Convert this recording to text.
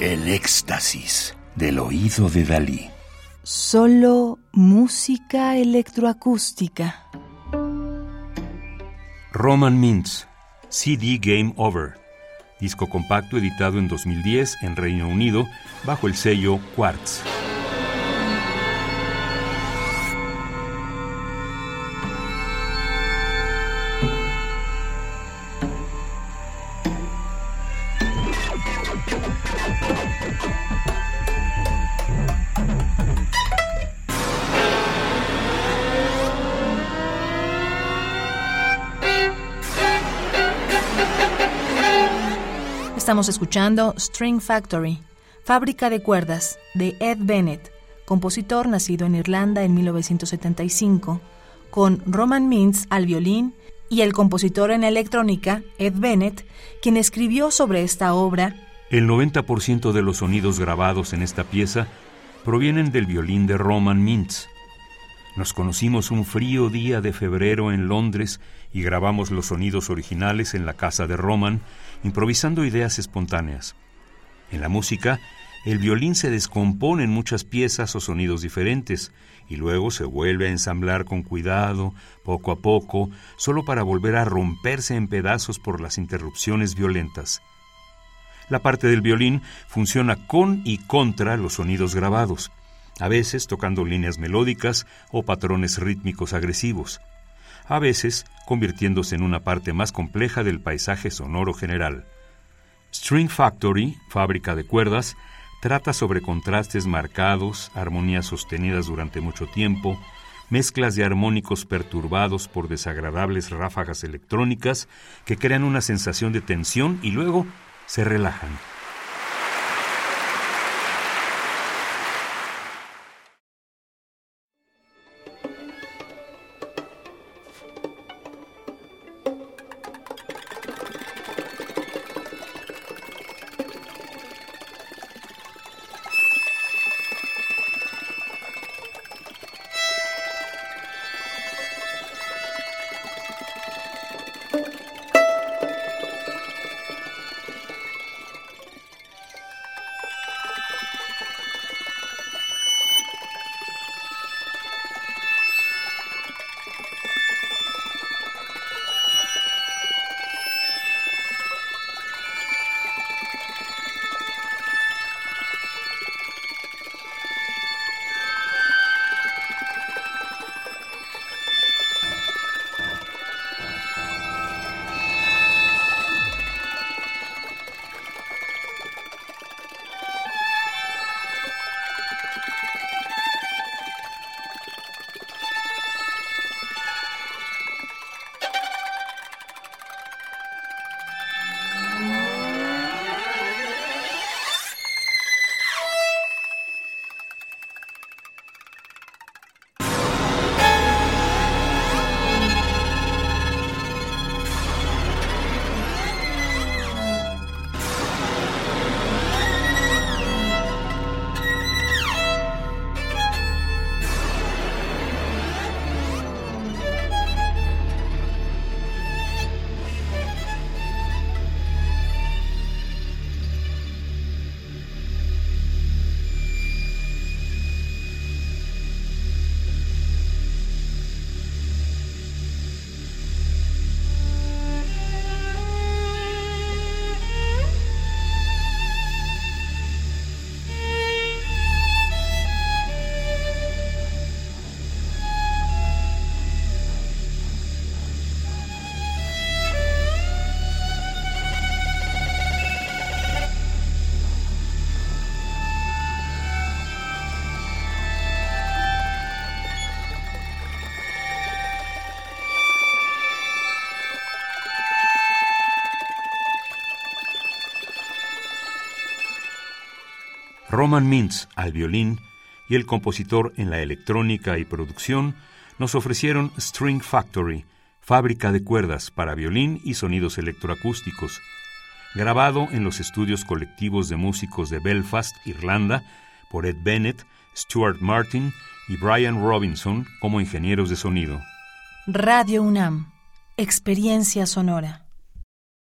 El éxtasis del oído de Dalí. Solo música electroacústica. Roman Mintz, CD Game Over, disco compacto editado en 2010 en Reino Unido bajo el sello Quartz. Estamos escuchando String Factory, fábrica de cuerdas, de Ed Bennett, compositor nacido en Irlanda en 1975, con Roman Mintz al violín y el compositor en electrónica, Ed Bennett, quien escribió sobre esta obra. El 90% de los sonidos grabados en esta pieza provienen del violín de Roman Mintz. Nos conocimos un frío día de febrero en Londres y grabamos los sonidos originales en la casa de Roman, improvisando ideas espontáneas. En la música, el violín se descompone en muchas piezas o sonidos diferentes y luego se vuelve a ensamblar con cuidado, poco a poco, solo para volver a romperse en pedazos por las interrupciones violentas. La parte del violín funciona con y contra los sonidos grabados a veces tocando líneas melódicas o patrones rítmicos agresivos, a veces convirtiéndose en una parte más compleja del paisaje sonoro general. String Factory, fábrica de cuerdas, trata sobre contrastes marcados, armonías sostenidas durante mucho tiempo, mezclas de armónicos perturbados por desagradables ráfagas electrónicas que crean una sensación de tensión y luego se relajan. Roman Mintz al violín y el compositor en la electrónica y producción nos ofrecieron String Factory, fábrica de cuerdas para violín y sonidos electroacústicos, grabado en los estudios colectivos de músicos de Belfast, Irlanda, por Ed Bennett, Stuart Martin y Brian Robinson como ingenieros de sonido. Radio UNAM, experiencia sonora.